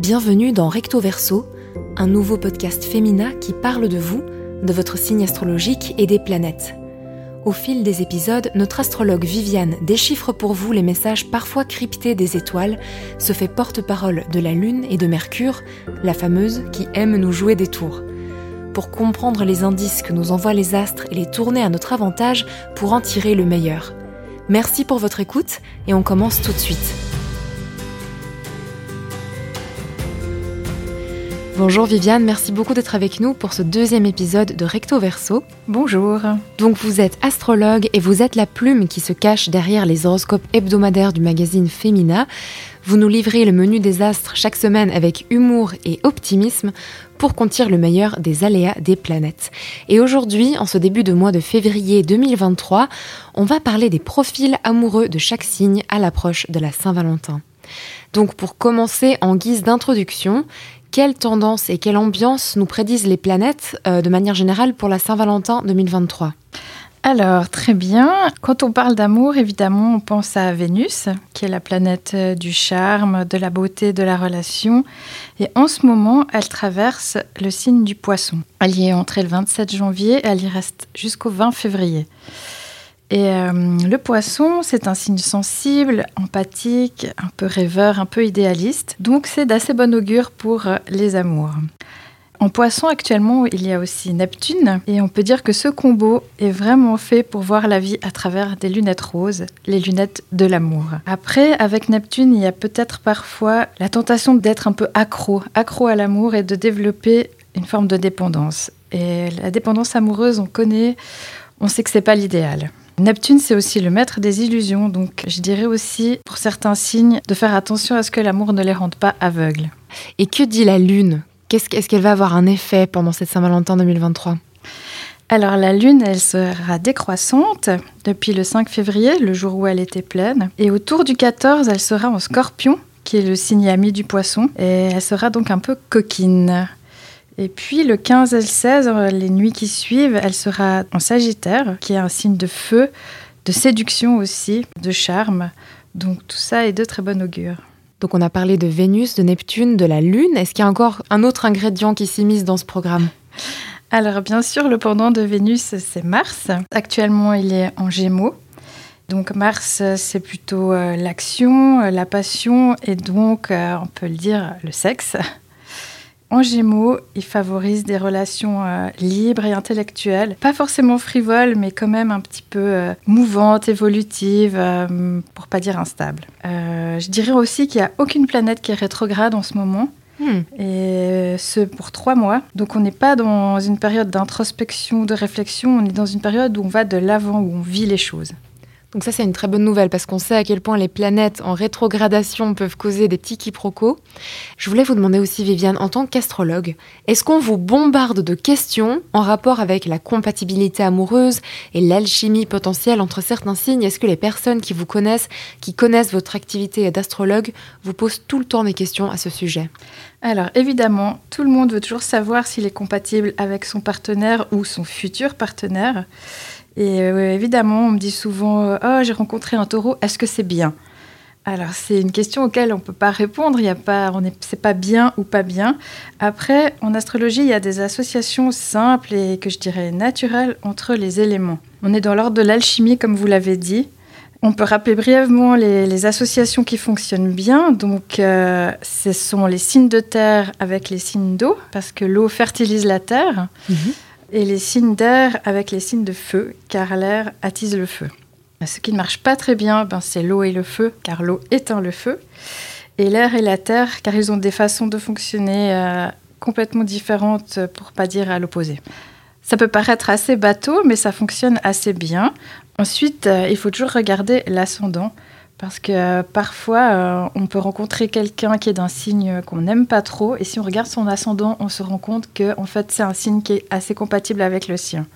Bienvenue dans Recto Verso, un nouveau podcast féminin qui parle de vous, de votre signe astrologique et des planètes. Au fil des épisodes, notre astrologue Viviane déchiffre pour vous les messages parfois cryptés des étoiles, se fait porte-parole de la Lune et de Mercure, la fameuse qui aime nous jouer des tours. Pour comprendre les indices que nous envoient les astres et les tourner à notre avantage pour en tirer le meilleur. Merci pour votre écoute et on commence tout de suite. Bonjour Viviane, merci beaucoup d'être avec nous pour ce deuxième épisode de Recto Verso. Bonjour. Donc vous êtes astrologue et vous êtes la plume qui se cache derrière les horoscopes hebdomadaires du magazine Femina. Vous nous livrez le menu des astres chaque semaine avec humour et optimisme pour qu'on tire le meilleur des aléas des planètes. Et aujourd'hui, en ce début de mois de février 2023, on va parler des profils amoureux de chaque signe à l'approche de la Saint-Valentin. Donc pour commencer en guise d'introduction, quelle tendance et quelle ambiance nous prédisent les planètes euh, de manière générale pour la Saint-Valentin 2023 alors, très bien. Quand on parle d'amour, évidemment, on pense à Vénus, qui est la planète euh, du charme, de la beauté, de la relation. Et en ce moment, elle traverse le signe du poisson. Elle y est entrée le 27 janvier, elle y reste jusqu'au 20 février. Et euh, le poisson, c'est un signe sensible, empathique, un peu rêveur, un peu idéaliste. Donc c'est d'assez bon augure pour euh, les amours. En poisson, actuellement, il y a aussi Neptune. Et on peut dire que ce combo est vraiment fait pour voir la vie à travers des lunettes roses, les lunettes de l'amour. Après, avec Neptune, il y a peut-être parfois la tentation d'être un peu accro, accro à l'amour et de développer une forme de dépendance. Et la dépendance amoureuse, on connaît, on sait que c'est pas l'idéal. Neptune, c'est aussi le maître des illusions, donc je dirais aussi pour certains signes de faire attention à ce que l'amour ne les rende pas aveugles. Et que dit la Lune? Est-ce qu'elle va avoir un effet pendant cette Saint-Valentin 2023 alors la Lune, elle sera décroissante depuis le 5 février, le jour où elle était pleine. Et autour du 14, elle sera en scorpion, qui est le signe ami du poisson. Et elle sera donc un peu coquine. Et puis le 15 et le 16, euh, les nuits qui suivent, elle sera en Sagittaire, qui est un signe de feu, de séduction aussi, de charme. Donc tout ça est de très bon augure. Donc on a parlé de Vénus, de Neptune, de la Lune. Est-ce qu'il y a encore un autre ingrédient qui s'immisce dans ce programme? Alors bien sûr, le pendant de Vénus, c'est Mars. Actuellement, il est en Gémeaux. Donc Mars, c'est plutôt euh, l'action, euh, la passion et donc, on peut le dire, le sexe. En Gémeaux, il favorise des relations euh, libres et intellectuelles, pas forcément frivoles, mais quand même un petit peu euh, mouvantes, évolutives, euh, pour pas dire instables. je dirais aussi qu'il n'y a aucune planète qui est rétrograde en ce moment. Hmm. Et ce pour trois mois. Donc on n'est pas dans une période d'introspection, de réflexion, on est dans une période où on va de l'avant, où on vit les choses. Donc ça, c'est une très bonne nouvelle parce qu'on sait à quel point les planètes en rétrogradation peuvent causer des petits quiproquos. Je voulais vous demander aussi, Viviane, en tant qu'astrologue, est-ce qu'on vous bombarde de questions en rapport avec la compatibilité amoureuse et l'alchimie potentielle entre certains signes? Est-ce que les personnes qui vous connaissent, qui connaissent votre activité d'astrologue, vous posent tout le temps des questions à ce sujet? Alors évidemment, tout le monde veut toujours savoir s'il est compatible avec son partenaire ou son futur partenaire. Et euh, évidemment, on me dit souvent euh, Oh, j'ai rencontré un taureau, est-ce que c'est bien? Alors, c'est une question auquel on ne peut pas répondre. Il y a pas, on c'est pas bien ou pas bien. Après, en astrologie, il y a des associations simples et que je dirais naturelles entre les éléments. On est dans l'ordre de l'alchimie, comme vous l'avez dit. On peut rappeler brièvement les, associations qui fonctionnent bien. Donc, euh, ce sont les signes de terre avec les signes d'eau, parce que l'eau fertilise la terre. Mhm et les signes d'air avec les signes de feu, car l'air attise le feu. Ce qui ne marche pas très bien, ben, c'est l'eau et le feu, car l'eau éteint le feu, et l'air et la terre, car ils ont des façons de fonctionner euh, complètement différentes, pour pas dire à l'opposé. Ça peut paraître assez bateau, mais ça fonctionne assez bien. Ensuite, euh, il faut toujours regarder l'ascendant. Parce que euh, parfois, euh, on peut rencontrer quelqu'un qui est d'un signe qu'on n'aime pas trop, et si on regarde son ascendant, on se rend compte que en fait, c'est un signe qui est assez compatible avec le sien.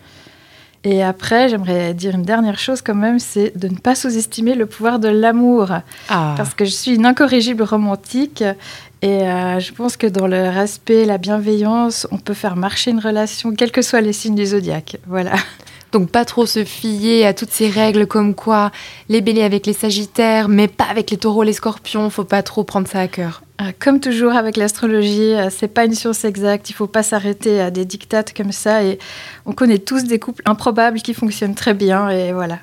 Et après, j'aimerais dire une dernière chose quand même, c'est de ne pas sous-estimer le pouvoir de l'amour. Ah. Parce que je suis une incorrigible romantique et euh, je pense que dans le respect, la bienveillance, on peut faire marcher une relation, quels que soient les signes du zodiaque. Voilà. Donc pas trop se fier à toutes ces règles comme quoi les béliers avec les sagittaires, mais pas avec les taureaux, les scorpions, faut pas trop prendre ça à cœur. euh, comme toujours avec l'astrologie, euh, c'est pas une science exacte. Il faut pas s'arrêter à des dictates comme ça. Et on connaît tous des couples improbables qui fonctionnent très bien. Et voilà.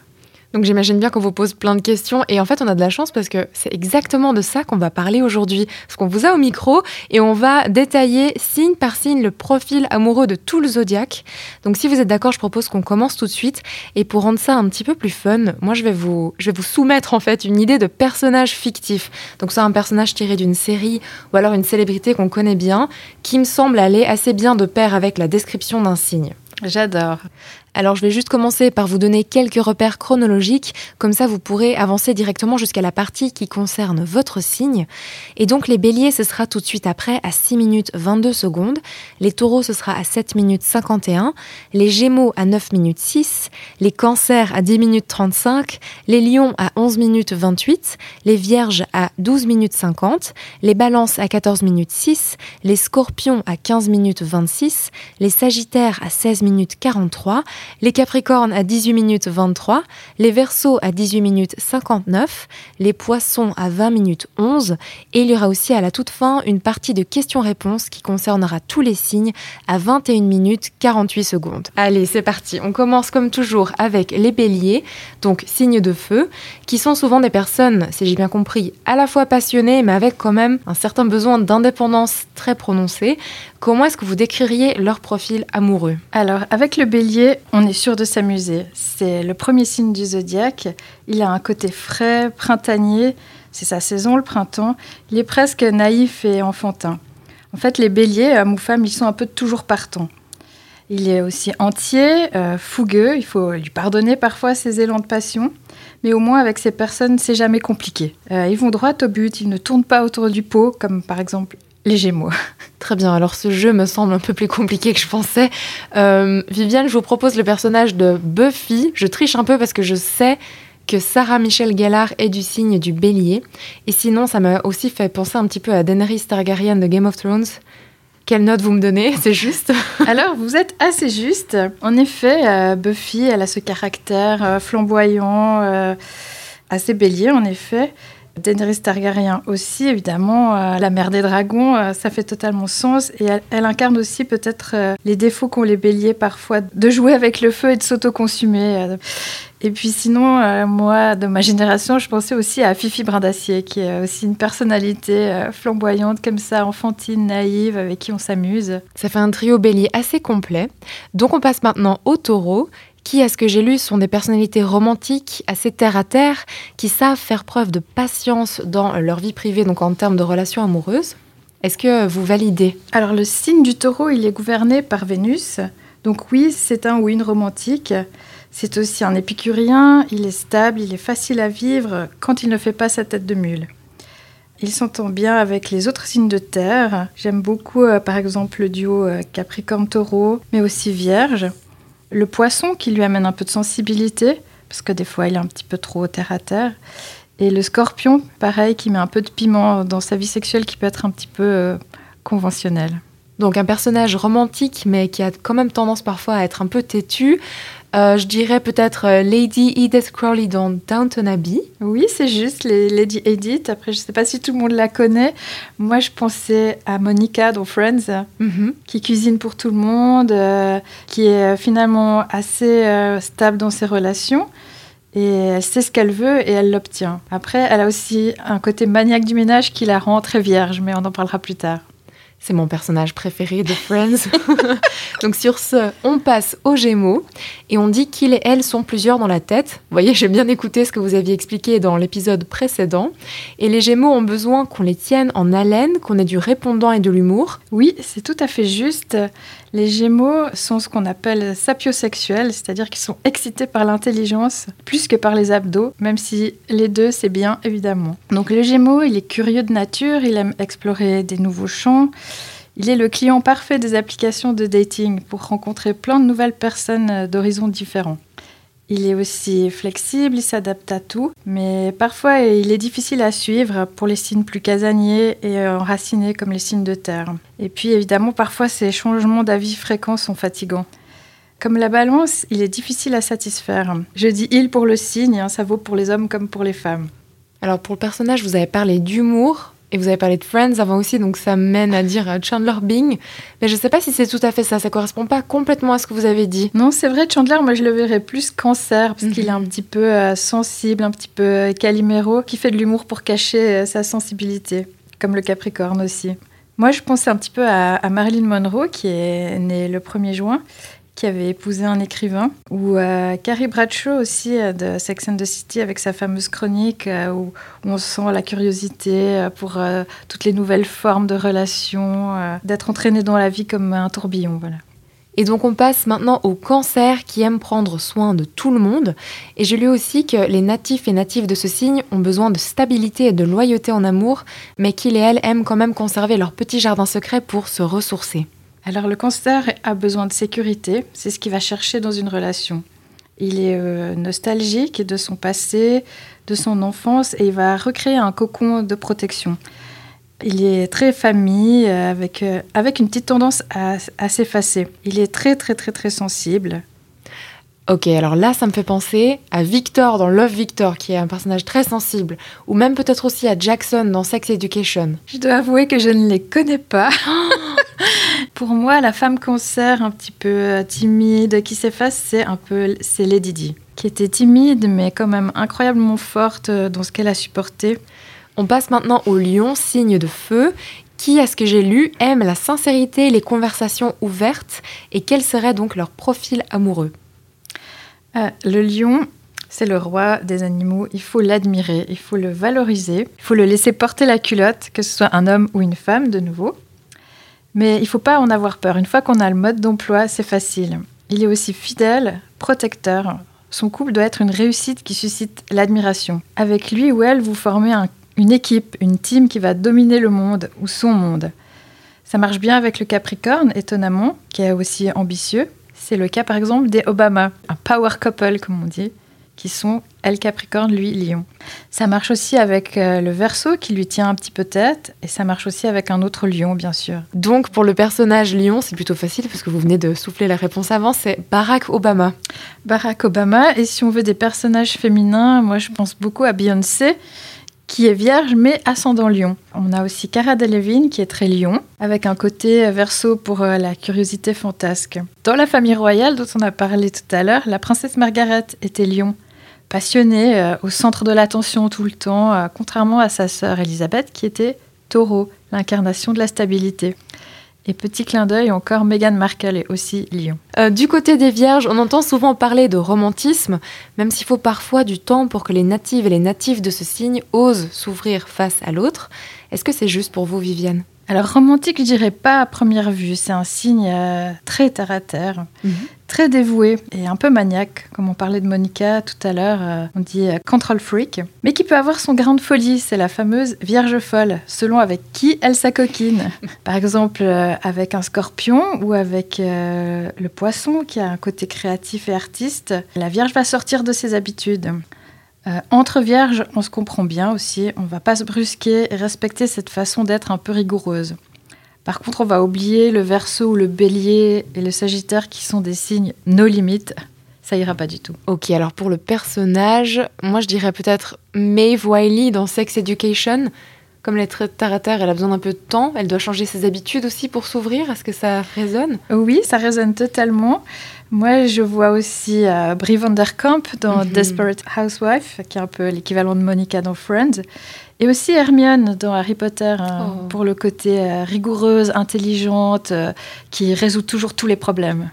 Donc j'imagine bien qu'on vous pose plein de questions et en fait on a de la chance parce que c'est exactement de ça qu'on va parler aujourd'hui. Parce qu'on vous a au micro et on va détailler signe par signe le profil amoureux de tout le zodiaque. Donc si vous êtes d'accord, je propose qu'on commence tout de suite et pour rendre ça un petit peu plus fun, moi je vais vous, je vous soumettre en fait une idée de personnage fictif. Donc c'est un personnage tiré d'une série ou alors une célébrité qu'on connaît bien qui me semble aller assez bien de pair avec la description d'un signe. J'adore. Alors je vais juste commencer par vous donner quelques repères chronologiques, comme ça vous pourrez avancer directement jusqu'à la partie qui concerne votre signe. Et donc les béliers, ce sera tout de suite après à 6 minutes 22 secondes, les taureaux, ce sera à 7 minutes 51, les gémeaux à 9 minutes 6, les cancers à 10 minutes 35, les lions à 11 minutes 28, les vierges à 12 minutes 50, les balances à 14 minutes 6, les scorpions à 15 minutes 26, les sagittaires à 16 minutes 43, les Capricornes à 18 minutes 23, les Verseaux à 18 minutes 59, les Poissons à 20 minutes 11 et il y aura aussi à la toute fin une partie de questions-réponses qui concernera tous les signes à 21 minutes 48 secondes. Allez, c'est parti. On commence comme toujours avec les béliers, donc signes de feu, qui sont souvent des personnes, si j'ai bien compris, à la fois passionnées mais avec quand même un certain besoin d'indépendance très prononcé. Comment est-ce que vous décririez leur profil amoureux? Alors, avec le bélier, on est sûr de s'amuser. C'est le premier signe du zodiaque. Il a un côté frais, printanier. C'est sa saison, le printemps. Il est presque naïf et enfantin. En fait, les béliers, hommes ou femmes, ils sont un peu toujours partants. Il est aussi entier, euh, fougueux. Il faut lui pardonner parfois ses élans de passion. Mais au moins, avec ces personnes, c'est jamais compliqué. Euh, ils vont droit au but, ils ne tournent pas autour du pot, comme par exemple les Gémeaux. Très bien, alors ce jeu me semble un peu plus compliqué que je pensais. Euh, Viviane, je vous propose le personnage de Buffy. Je triche un peu parce que je sais que Sarah Michelle Gellar est du signe du bélier. Et sinon, ça m'a aussi fait penser un petit peu à Daenerys Targaryen de Game of Thrones. Quelle note vous me donnez? C'est juste? Alors, vous êtes assez juste. En effet, euh, Buffy, elle a ce caractère euh, flamboyant, assez bélier, en effet. Daenerys Targaryen aussi, évidemment, euh, la mère des dragons, euh, ça fait totalement sens. Et elle, incarne aussi peut-être euh, les défauts qu'ont les béliers parfois, de jouer avec le feu et de s'autoconsumer. Et puis sinon, moi, de ma génération, je pensais aussi à Fifi Brindacier, qui est aussi une personnalité flamboyante, comme ça, enfantine, naïve, avec qui on s'amuse. Ça fait un trio bélier assez complet. Donc on passe maintenant au taureau qui, à ce que j'ai lu, sont des personnalités romantiques, assez terre à terre, qui savent faire preuve de patience dans leur vie privée, donc en termes de relations amoureuses. Est-ce que vous validez? Alors le signe du taureau, il est gouverné par Vénus. Donc oui, c'est un ou une romantique. C'est aussi un épicurien, il est stable, il est facile à vivre quand il ne fait pas sa tête de mule. Il s'entend bien avec les autres signes de terre. J'aime beaucoup euh, par exemple le duo euh, Capricorne-Taureau, mais aussi Vierge le poisson qui lui amène un peu de sensibilité, parce que des fois il est un petit peu trop terre à terre. Et le scorpion, pareil, qui met un peu de piment dans sa vie sexuelle qui peut être un petit peu euh, conventionnel. Donc un personnage romantique, mais qui a quand même tendance parfois à être un peu têtu. Euh, je dirais peut-être euh, Lady Edith Crowley dans Downton Abbey. Oui, c'est juste, les Lady Edith. Après, je ne sais pas si tout le monde la connaît. Moi, je pensais à Monica dans Friends, mhm. qui cuisine pour tout le monde, euh, qui est finalement assez stable dans ses relations. Et elle sait ce qu'elle veut et elle l'obtient. Après, elle a aussi un côté maniaque du ménage qui la rend très vierge, mais on en parlera plus tard. C'est mon personnage préféré de Friends. Donc sur ce, on passe aux Gémeaux et on dit qu'il et elle sont plusieurs dans la tête. Vous voyez, j'ai bien écouté ce que vous aviez expliqué dans l'épisode précédent. Et les Gémeaux ont besoin qu'on les tienne en haleine, qu'on ait du répondant et de l'humour. Oui, c'est tout à fait juste. Les Gémeaux sont ce qu'on appelle sapiosexuels, c'est-à-dire qu'ils sont excités par l'intelligence plus que par les abdos, même si les deux, c'est bien évidemment. Donc le Gémeaux, il est curieux de nature, il aime explorer des nouveaux champs. Il est le client parfait des applications de dating pour rencontrer plein de nouvelles personnes d'horizons différents. Il est aussi flexible, il s'adapte à tout, mais parfois il est difficile à suivre pour les signes plus casaniers et enracinés comme les signes de terre. Et puis évidemment, parfois ces changements d'avis fréquents sont fatigants. Comme la balance, il est difficile à satisfaire. Je dis il pour le signe, hein, ça vaut pour les hommes comme pour les femmes. Alors pour le personnage, vous avez parlé d'humour, Et vous avez parlé de Friends avant aussi, donc ça mène à dire Chandler Bing. Mais je ne sais pas si c'est tout à fait ça. Ça correspond pas complètement à ce que vous avez dit. Non, c'est vrai, Chandler, moi je le verrais plus cancer, parce qu'il est un mhm. petit peu euh, sensible, un petit peu euh, caliméro, qui fait de l'humour pour cacher euh, sa sensibilité, comme le Capricorne aussi. Moi, je pensais un petit peu à, à Marilyn Monroe, qui est née le 1er juin, qui avait épousé un écrivain, ou euh, Carrie Bradshaw aussi euh, de Sex and the City avec sa fameuse chronique euh, où, on sent la curiosité pour toutes les nouvelles formes de relations, d'être entraîné dans la vie comme un tourbillon. Voilà. Et donc on passe maintenant au cancer qui aime prendre soin de tout le monde. Et je lu aussi que les natifs et natives de ce signe ont besoin de stabilité et de loyauté en amour, mais qu'ils et elles aiment quand même conserver leur petit jardin secret pour se ressourcer. Alors le cancer a besoin de sécurité, c'est ce qu'il va chercher dans une relation. Il est euh, nostalgique de son passé, de son enfance, et il va recréer un cocon de protection. Il est très famille, euh, avec, euh, avec une petite tendance à, à s'effacer. Il est très très très très sensible. Ok, alors là, ça me fait penser à Victor dans Love Victor, qui est un personnage très sensible, ou même peut-être aussi à Jackson dans Sex Education. Je dois avouer que je ne les connais pas. Pour moi, la femme cancer, un petit peu euh, timide, qui s'efface, c'est un peu c'est Lady Di, qui était timide mais quand même incroyablement forte euh, dans ce qu'elle a supporté. On passe maintenant au lion, signe de feu, qui, à ce que j'ai lu, aime la sincérité, les conversations ouvertes, et quel serait donc leur profil amoureux? Euh, Le lion, c'est le roi des animaux. Il faut l'admirer, il faut le valoriser, il faut le laisser porter la culotte, que ce soit un homme ou une femme de nouveau. Mais il ne faut pas en avoir peur. Une fois qu'on a le mode d'emploi, c'est facile. Il est aussi fidèle, protecteur. Son couple doit être une réussite qui suscite l'admiration. Avec lui ou elle, vous formez une équipe, une team qui va dominer le monde ou son monde. Ça marche bien avec le Capricorne, étonnamment, qui est aussi ambitieux. C'est le cas par exemple des Obama, un power couple comme on dit qui sont elle Capricorne, lui Lion. Ça marche aussi avec euh, le Verseau qui lui tient un petit peu tête et ça marche aussi avec un autre Lion bien sûr. Donc pour le personnage Lion, c'est plutôt facile parce que vous venez de souffler la réponse avant, c'est Barack Obama. Barack Obama et si on veut des personnages féminins, moi je pense beaucoup à Beyoncé qui est vierge mais ascendant lion. On a aussi Cara Delevingne qui est très lion, avec un côté verso pour euh, la curiosité fantasque. Dans la famille royale dont on a parlé tout à l'heure, la princesse Margaret était lion passionnée, euh, au centre de l'attention tout le temps, euh, contrairement à sa sœur Elisabeth qui était taureau, l'incarnation de la stabilité. Et petit clin d'œil, encore Meghan Markle est aussi lion. Euh, du côté des vierges, on entend souvent parler de romantisme, même s'il faut parfois du temps pour que les natives et les natifs de ce signe osent s'ouvrir face à l'autre. Est-ce que c'est juste pour vous, Viviane? Alors romantique, je dirais pas à première vue. C'est un signe euh, très terre à terre, mhm. très dévoué et un peu maniaque, comme on parlait de Monica tout à l'heure. Euh, on dit euh, control freak, mais qui peut avoir son grain de folie. C'est la fameuse vierge folle, selon avec qui elle s'acoquine. Par exemple, avec un scorpion ou avec le poisson, qui a un côté créatif et artiste. La vierge va sortir de ses habitudes. Euh, entre vierges, on se comprend bien aussi, on va pas se brusquer et respecter cette façon d'être un peu rigoureuse. Par contre, on va oublier le verso ou le bélier et le sagittaire qui sont des signes no limites. Ça ira pas du tout. Ok, alors pour le personnage, moi je dirais peut-être Maeve Wiley dans Sex Education. Comme elle est très terre à terre, elle a besoin d'un peu de temps. Elle doit changer ses habitudes aussi pour s'ouvrir. Est-ce que ça résonne? Oui, ça résonne totalement. Moi, je vois aussi euh, Brie Vanderkamp dans mhm. Desperate Housewife, qui est un peu l'équivalent de Monica dans Friends. Et aussi Hermione dans Harry Potter, hein, oh. pour le côté euh, rigoureuse, intelligente, euh, qui résout toujours tous les problèmes.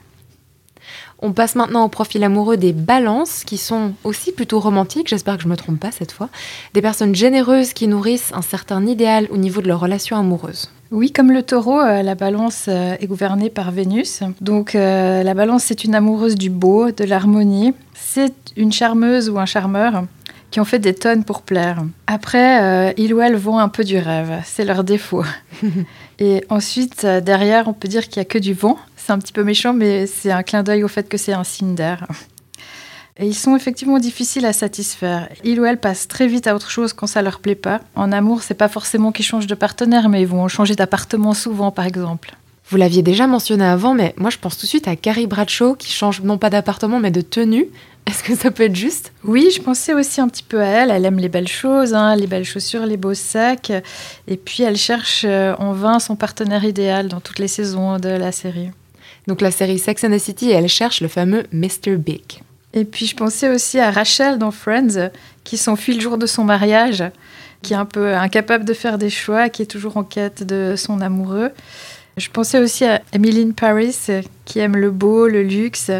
On passe maintenant au profil amoureux des balances, qui sont aussi plutôt romantiques, j'espère que je ne me trompe pas cette fois. Des personnes généreuses qui nourrissent un certain idéal au niveau de leur relation amoureuse. Oui, comme le taureau, euh, la balance euh, est gouvernée par Vénus. Donc euh, la balance, c'est une amoureuse du beau, de l'harmonie. C'est une charmeuse ou un charmeur qui ont fait des tonnes pour plaire. Après, ils ou elles vont un peu du rêve. C'est leur défaut. Et ensuite, derrière, on peut dire qu'il n'y a que du vent. C'est un petit peu méchant, mais c'est un clin d'œil au fait que c'est un signe d'air. Et ils sont effectivement difficiles à satisfaire. Ils ou elles passent très vite à autre chose quand ça leur plaît pas. En amour, c'est pas forcément qu'ils changent de partenaire, mais ils vont changer d'appartement souvent, par exemple. Vous l'aviez déjà mentionné avant, mais moi je pense tout de suite à Carrie Bradshaw qui change non pas d'appartement mais de tenue. Est-ce que ça peut être juste? Oui, je pensais aussi un petit peu à elle. Elle aime les belles choses, hein, les belles chaussures, les beaux sacs. Et puis elle cherche euh, en vain son partenaire idéal dans toutes les saisons de la série. Donc la série Sex and the City, elle cherche le fameux Mr. Big. Et puis je pensais aussi à Rachel dans Friends, qui s'enfuit le jour de son mariage, qui est un peu incapable de faire des choix, qui est toujours en quête de son amoureux. Je pensais aussi à Emily Paris, qui aime le beau, le luxe,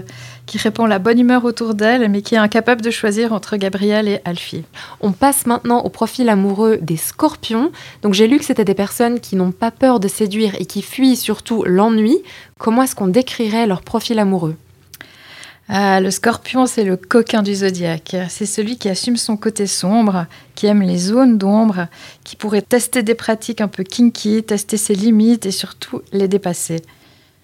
qui répand la bonne humeur autour d'elle, mais qui est incapable de choisir entre Gabriel et Alfie. On passe maintenant au profil amoureux des scorpions. Donc j'ai lu que c'était des personnes qui n'ont pas peur de séduire et qui fuient surtout l'ennui. Comment est-ce qu'on décrirait leur profil amoureux? Ah, le scorpion, c'est le coquin du zodiaque. C'est celui qui assume son côté sombre, qui aime les zones d'ombre, qui pourrait tester des pratiques un peu kinky, tester ses limites et surtout les dépasser.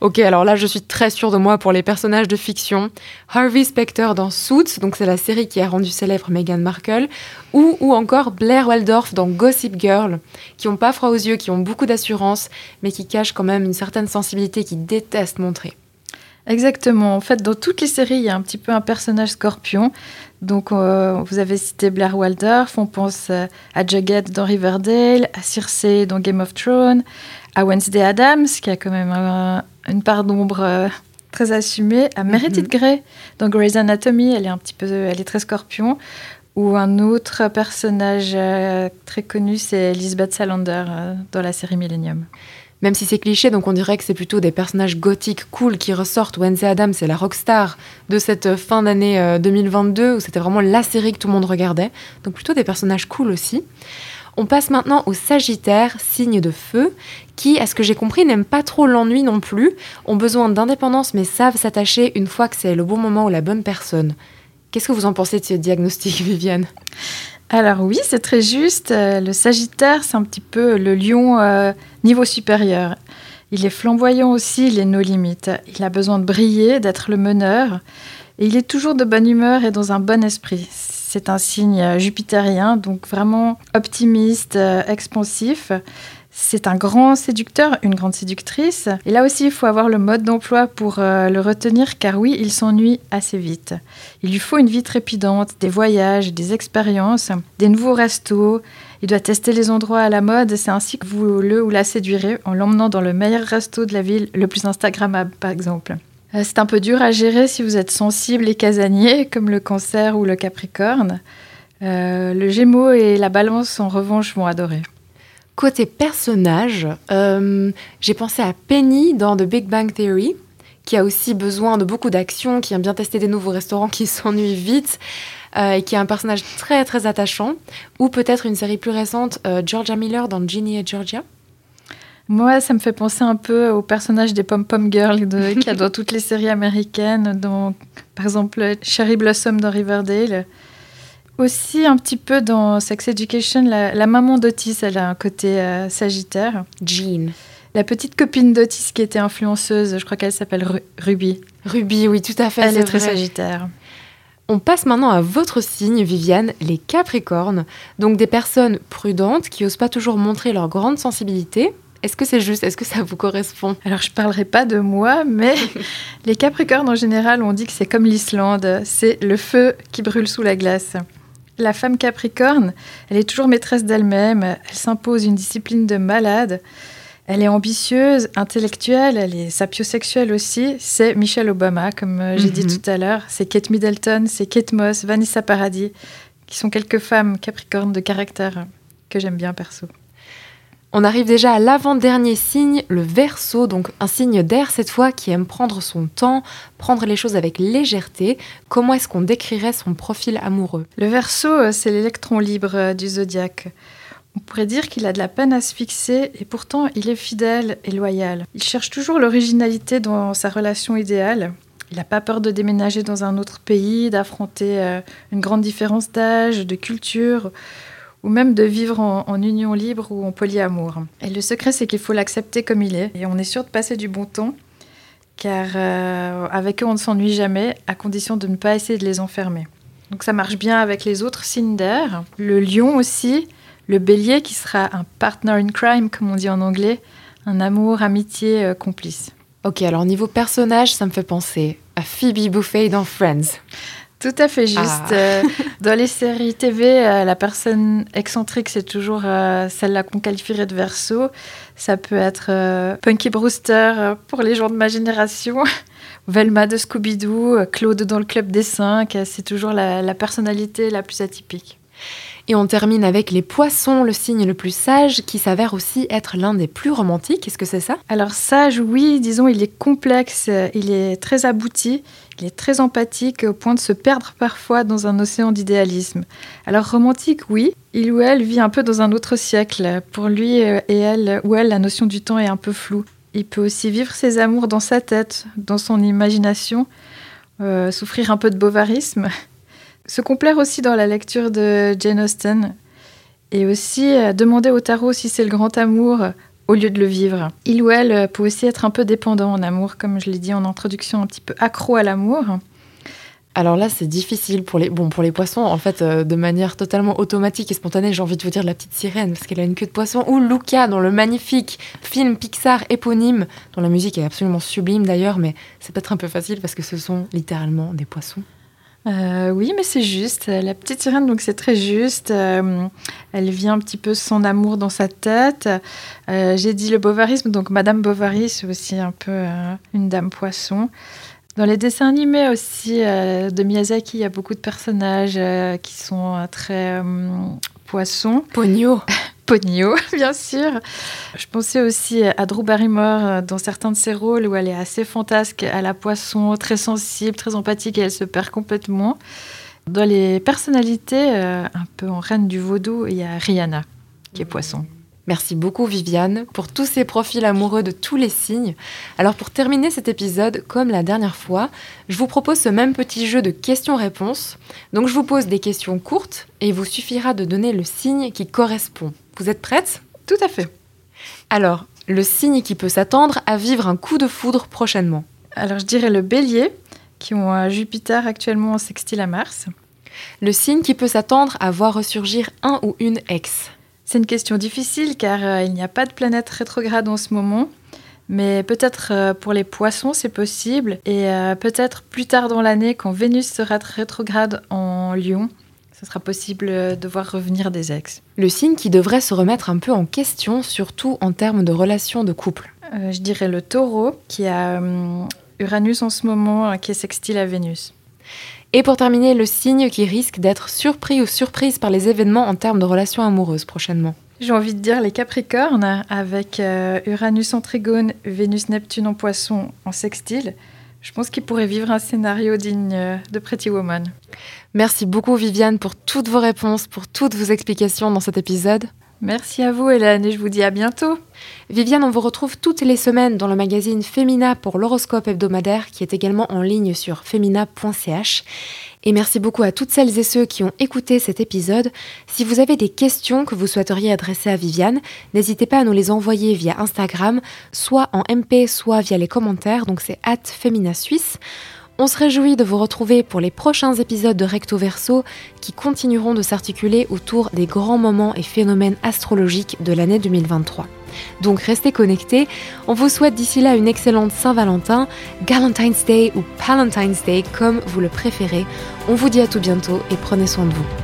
Ok, alors là, je suis très sûre de moi pour les personnages de fiction. Harvey Specter dans Suits, donc c'est la série qui a rendu célèbre Meghan Markle, ou, ou encore Blair Waldorf dans Gossip Girl, qui ont pas froid aux yeux, qui ont beaucoup d'assurance, mais qui cachent quand même une certaine sensibilité qui détestent montrer. Exactement. En fait, dans toutes les séries, il y a un petit peu un personnage scorpion. Donc, euh, vous avez cité Blair Waldorf, on pense euh, à Jughead dans Riverdale, à Circe dans Game of Thrones, à Wednesday Adams, qui a quand même une part d'ombre euh, très assumée, à Meredith mhm. Grey dans Grey's Anatomy, elle est un petit peu, elle est très scorpion. Ou un autre personnage très connu, c'est Elizabeth Salander dans la série Millennium même si c'est cliché, donc on dirait que c'est plutôt des personnages gothiques cool qui ressortent. Wednesday Adams, c'est la rockstar de cette fin d'année 2022 euh, où c'était vraiment la série que tout le monde regardait. Donc plutôt des personnages cool aussi. On passe maintenant au Sagittaire, signe de feu, qui, à ce que j'ai compris, n'aiment pas trop l'ennui non plus, ont besoin d'indépendance mais savent s'attacher une fois que c'est le bon moment ou la bonne personne. Qu'est-ce que vous en pensez de ce diagnostic, Viviane? Alors oui, c'est très juste. Euh, le Sagittaire, c'est un petit peu le lion euh, niveau supérieur. Il est flamboyant aussi, il est nos limites. Il a besoin de briller, d'être le meneur. Et il est toujours de bonne humeur et dans un bon esprit. C'est un signe euh, jupitérien, donc vraiment optimiste, expansif. C'est un grand séducteur, une grande séductrice. Et là aussi, il faut avoir le mode d'emploi pour euh, le retenir, car oui, il s'ennuie assez vite. Il lui faut une vie trépidante, des voyages, des expériences, des nouveaux restos. Il doit tester les endroits à la mode. C'est ainsi que vous le ou la séduirez en l'emmenant dans le meilleur resto de la ville, le plus Instagrammable par exemple. Euh, c'est un peu dur à gérer si vous êtes sensible et casanier, comme le cancer ou le capricorne. Euh, le gémeaux et la balance, en revanche, vont adorer. Côté personnage, euh, j'ai pensé à Penny dans The Big Bang Theory, qui a aussi besoin de beaucoup d'action, qui aime bien tester des nouveaux restaurants, qui s'ennuie vite, euh, et qui est un personnage très très attachant. Ou peut-être une série plus récente, euh, Georgia Miller dans Ginny et Georgia. Moi, ça me fait penser un peu au personnage des pom-pom girls qu'il y a dans toutes les séries américaines, dans, par exemple Cherry Blossom dans Riverdale. Aussi, un petit peu dans Sex Education, la, maman d'Otis, elle a un côté euh, sagittaire. Jean. La petite copine d'Otis qui était influenceuse, je crois qu'elle s'appelle Ruby. Ruby, oui, tout à fait. Elle est, très sagittaire. On passe maintenant à votre signe, Viviane, les Capricornes. Donc des personnes prudentes qui n'osent pas toujours montrer leur grande sensibilité. Est-ce que c'est juste? Est-ce que ça vous correspond? Alors, je ne parlerai pas de moi, mais les Capricornes en général, on dit que c'est comme l'Islande, c'est le feu qui brûle sous la glace. La femme capricorne, elle est toujours maîtresse d'elle-même, elle s'impose une discipline de malade, elle est ambitieuse, intellectuelle, elle est sapiosexuelle aussi. C'est Michelle Obama, comme euh, j'ai dit mhm. tout à l'heure. C'est Kate Middleton, c'est Kate Moss, Vanessa Paradis, qui sont quelques femmes capricornes de caractère que j'aime bien perso. On arrive déjà à l'avant-dernier signe, le verso, donc un signe d'air cette fois qui aime prendre son temps, prendre les choses avec légèreté. Comment est-ce qu'on décrirait son profil amoureux? Le verso, euh, c'est l'électron libre euh, du zodiaque. On pourrait dire qu'il a de la peine à se fixer et pourtant il est fidèle et loyal. Il cherche toujours l'originalité dans sa relation idéale. Il n'a pas peur de déménager dans un autre pays, d'affronter euh, une grande différence d'âge, de culture ou même de vivre en, union libre ou en polyamour. Et le secret, c'est qu'il faut l'accepter comme il est. Et on est sûr de passer du bon temps, car euh, avec eux, on ne s'ennuie jamais, à condition de ne pas essayer de les enfermer. Donc ça marche bien avec les autres signes d'air. Le lion aussi, le bélier qui sera un partner in crime, comme on dit en anglais, un amour, amitié, euh, complice. Ok, alors niveau personnage, ça me fait penser à Phoebe Buffet dans Friends. Tout à fait juste. Ah. Euh, dans les séries TV, euh, la personne excentrique, c'est toujours euh, celle-là qu'on qualifierait de verso. Ça peut être Punky Brewster pour les gens de ma génération, Velma de Scooby-Doo, Claude dans le Club des Cinq. C'est toujours la, la personnalité la plus atypique. Et on termine avec les poissons, le signe le plus sage, qui s'avère aussi être l'un des plus romantiques. Est-ce que c'est ça? Alors sage, oui, disons, il est complexe, il est très abouti, il est très empathique au point de se perdre parfois dans un océan d'idéalisme. Alors romantique, oui, il ou elle vit un peu dans un autre siècle. Pour lui euh, et elle ou elle, la notion du temps est un peu floue. Il peut aussi vivre ses amours dans sa tête, dans son imagination, euh, souffrir un peu de bovarisme, se complaire aussi dans la lecture de Jane Austen et aussi euh, demander au tarot si c'est le grand amour euh, au lieu de le vivre. Il ou elle euh, peut aussi être un peu dépendant en amour, comme je l'ai dit en introduction, un petit peu accro à l'amour. Alors là, c'est difficile pour les, bon, pour les poissons, en fait, de manière totalement automatique et spontanée. J'ai envie de vous dire la petite sirène, parce qu'elle a une queue de poisson. Ou Luca, dans le magnifique film Pixar éponyme, dont la musique est absolument sublime d'ailleurs, mais c'est peut-être un peu facile parce que ce sont littéralement des poissons. Euh, oui, mais c'est juste. La petite sirène, donc c'est très juste. Euh, elle vit un petit peu son amour dans sa tête. Euh, J'ai dit le bovarisme, donc Madame Bovary, c'est aussi un peu une dame poisson. Dans les dessins animés aussi de Miyazaki, il y a beaucoup de personnages qui sont très poissons. Pogno Pogno, bien sûr. Je pensais aussi à Drew Barrymore euh, dans certains de ses rôles où elle est assez fantasque à la poisson, très sensible, très empathique et elle se perd complètement. Dans les personnalités, euh, un peu en reine du vaudou, il y a Rihanna qui est poisson. Merci beaucoup Viviane pour tous ces profils amoureux de tous les signes. Alors pour terminer cet épisode, comme la dernière fois, je vous propose ce même petit jeu de questions-réponses. Donc je vous pose des questions courtes et il vous suffira de donner le signe qui correspond. Vous êtes prête Tout à fait. Alors, le signe qui peut s'attendre à vivre un coup de foudre prochainement. Alors je dirais le bélier, qui ont un Jupiter actuellement en sextile à Mars. Le signe qui peut s'attendre à voir ressurgir un ou une ex. C'est une question difficile car euh, il n'y a pas de planète rétrograde en ce moment. Mais peut-être euh, pour les poissons, c'est possible. Et euh, peut-être plus tard dans l'année, quand Vénus sera rétrograde en lion, ce sera possible de voir revenir des ex. Le signe qui devrait se remettre un peu en question, surtout en termes de relations de couple. Euh, je dirais le taureau, qui a hum, Uranus en ce moment, qui est sextile à Vénus. Et pour terminer, le signe qui risque d'être surpris ou surprise par les événements en termes de relations amoureuses prochainement. J'ai envie de dire les Capricornes, avec euh, Uranus en trigone, Vénus-Neptune en poisson en sextile. Je pense qu'ils pourraient vivre un scénario digne euh, de Pretty Woman. Merci beaucoup Viviane pour toutes vos réponses, pour toutes vos explications dans cet épisode. Merci à vous, Hélène, et je vous dis à bientôt. Viviane, on vous retrouve toutes les semaines dans le magazine Femina pour l'horoscope hebdomadaire qui est également en ligne sur femina.ch. Et merci beaucoup à toutes celles et ceux qui ont écouté cet épisode. Si vous avez des questions que vous souhaiteriez adresser à Viviane, n'hésitez pas à nous les envoyer via Instagram, soit en MP, soit via les commentaires, donc c'est at Suisse. On se réjouit de vous retrouver pour les prochains épisodes de Recto Verso qui continueront de s'articuler autour des grands moments et phénomènes astrologiques de l'année 2023. Donc restez connectés. On vous souhaite d'ici là une excellente Saint-Valentin, Galentine's Day ou Palentine's Day comme vous le préférez. On vous dit à tout bientôt et prenez soin de vous.